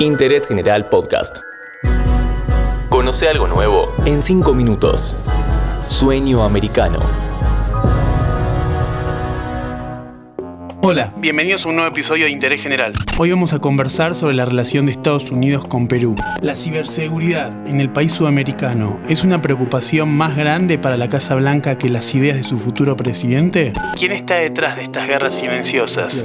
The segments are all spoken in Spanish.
Interés General Podcast. Conoce algo nuevo en 5 minutos. Sueño americano. Hola, bienvenidos a un nuevo episodio de Interés General. Hoy vamos a conversar sobre la relación de Estados Unidos con Perú. La ciberseguridad en el país sudamericano es una preocupación más grande para la Casa Blanca que las ideas de su futuro presidente. ¿Quién está detrás de estas guerras silenciosas?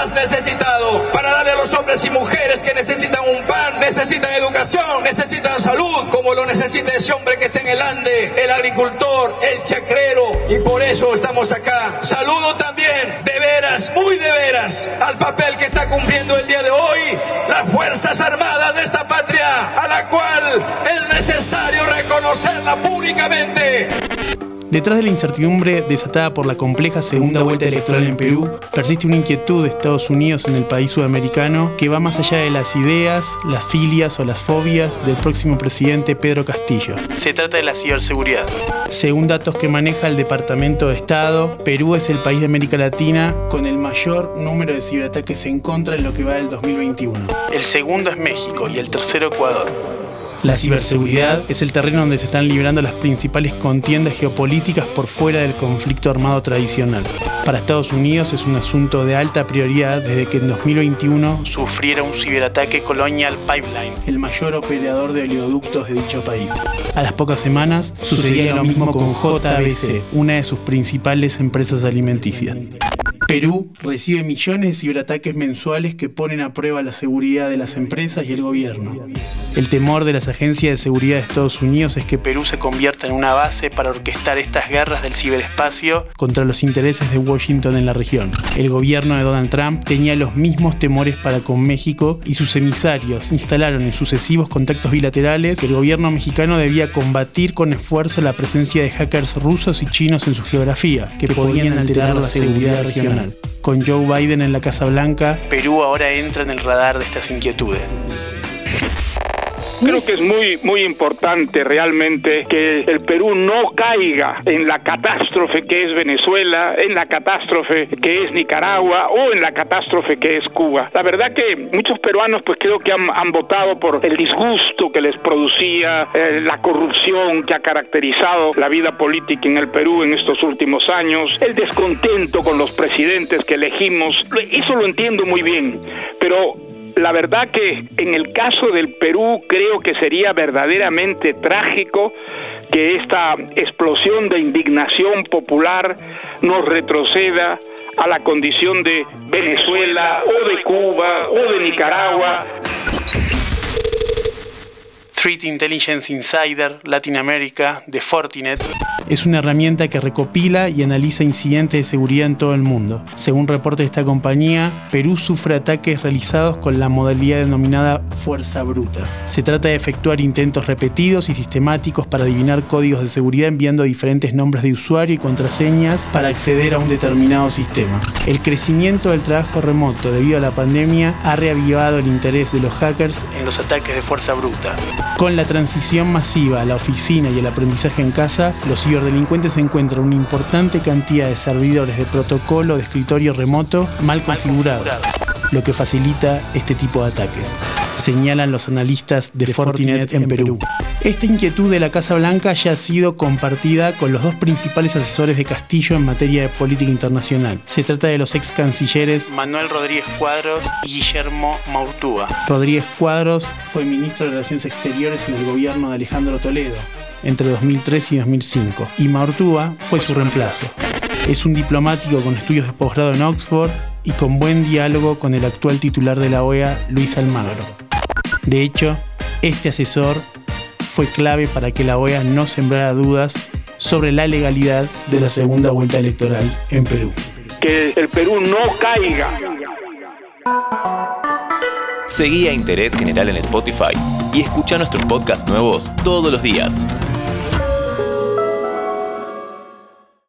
Más necesitado, para darle a los hombres y mujeres que necesitan un pan, necesitan educación, necesitan salud, como lo necesita ese hombre que está en el Ande, el agricultor, el chacrero, y por eso estamos acá. Saludo también, de veras, muy de veras, al papel que está cumpliendo el día de hoy las Fuerzas Armadas de esta patria, a la cual es necesario reconocerla públicamente. Detrás de la incertidumbre desatada por la compleja segunda vuelta electoral en Perú, persiste una inquietud de Estados Unidos en el país sudamericano que va más allá de las ideas, las filias o las fobias del próximo presidente Pedro Castillo. Se trata de la ciberseguridad. Según datos que maneja el Departamento de Estado, Perú es el país de América Latina con el mayor número de ciberataques en contra en lo que va del 2021. El segundo es México y el tercero Ecuador. La ciberseguridad es el terreno donde se están librando las principales contiendas geopolíticas por fuera del conflicto armado tradicional. Para Estados Unidos es un asunto de alta prioridad desde que en 2021 sufriera un ciberataque Colonial Pipeline, el mayor operador de oleoductos de dicho país. A las pocas semanas sucedía lo mismo con JBC, una de sus principales empresas alimenticias. Perú recibe millones de ciberataques mensuales que ponen a prueba la seguridad de las empresas y el gobierno. El temor de las agencias de seguridad de Estados Unidos es que Perú se convierta en una base para orquestar estas guerras del ciberespacio contra los intereses de Washington en la región. El gobierno de Donald Trump tenía los mismos temores para con México y sus emisarios instalaron en sucesivos contactos bilaterales que el gobierno mexicano debía combatir con esfuerzo la presencia de hackers rusos y chinos en su geografía, que podían alterar la seguridad regional. Con Joe Biden en la Casa Blanca, Perú ahora entra en el radar de estas inquietudes. Creo que es muy, muy importante realmente que el Perú no caiga en la catástrofe que es Venezuela, en la catástrofe que es Nicaragua o en la catástrofe que es Cuba. La verdad que muchos peruanos pues creo que han, votado por el disgusto que les producía eh, la corrupción que ha caracterizado la vida política en el Perú en estos últimos años, el descontento con los presidentes que elegimos, eso lo entiendo muy bien, pero la verdad que en el caso del Perú creo que sería verdaderamente trágico que esta explosión de indignación popular nos retroceda a la condición de Venezuela o de Cuba o de Nicaragua. Threat Intelligence Insider Latinoamérica de Fortinet es una herramienta que recopila y analiza incidentes de seguridad en todo el mundo. Según reporte de esta compañía, Perú sufre ataques realizados con la modalidad denominada fuerza bruta. Se trata de efectuar intentos repetidos y sistemáticos para adivinar códigos de seguridad enviando diferentes nombres de usuario y contraseñas para acceder a un determinado sistema. El crecimiento del trabajo remoto debido a la pandemia ha reavivado el interés de los hackers en los ataques de fuerza bruta. Con la transición masiva a la oficina y el aprendizaje en casa, los ciberdelincuentes encuentran una importante cantidad de servidores de protocolo de escritorio remoto mal configurados, lo que facilita este tipo de ataques, señalan los analistas de Fortinet en Perú. Esta inquietud de la Casa Blanca ya ha sido compartida con los dos principales asesores de Castillo en materia de política internacional. Se trata de los ex cancilleres Manuel Rodríguez Cuadros y Guillermo Maurtúa. Rodríguez Cuadros fue ministro de Relaciones Exteriores en el gobierno de Alejandro Toledo entre 2003 y 2005, y Maurtúa fue su reemplazo. Es un diplomático con estudios de posgrado en Oxford y con buen diálogo con el actual titular de la OEA, Luis Almagro. De hecho, este asesor fue clave para que la OEA no sembrara dudas sobre la legalidad de la segunda vuelta electoral en Perú. Que el Perú no caiga. Seguí a Interés General en Spotify y escucha nuestros podcasts nuevos todos los días.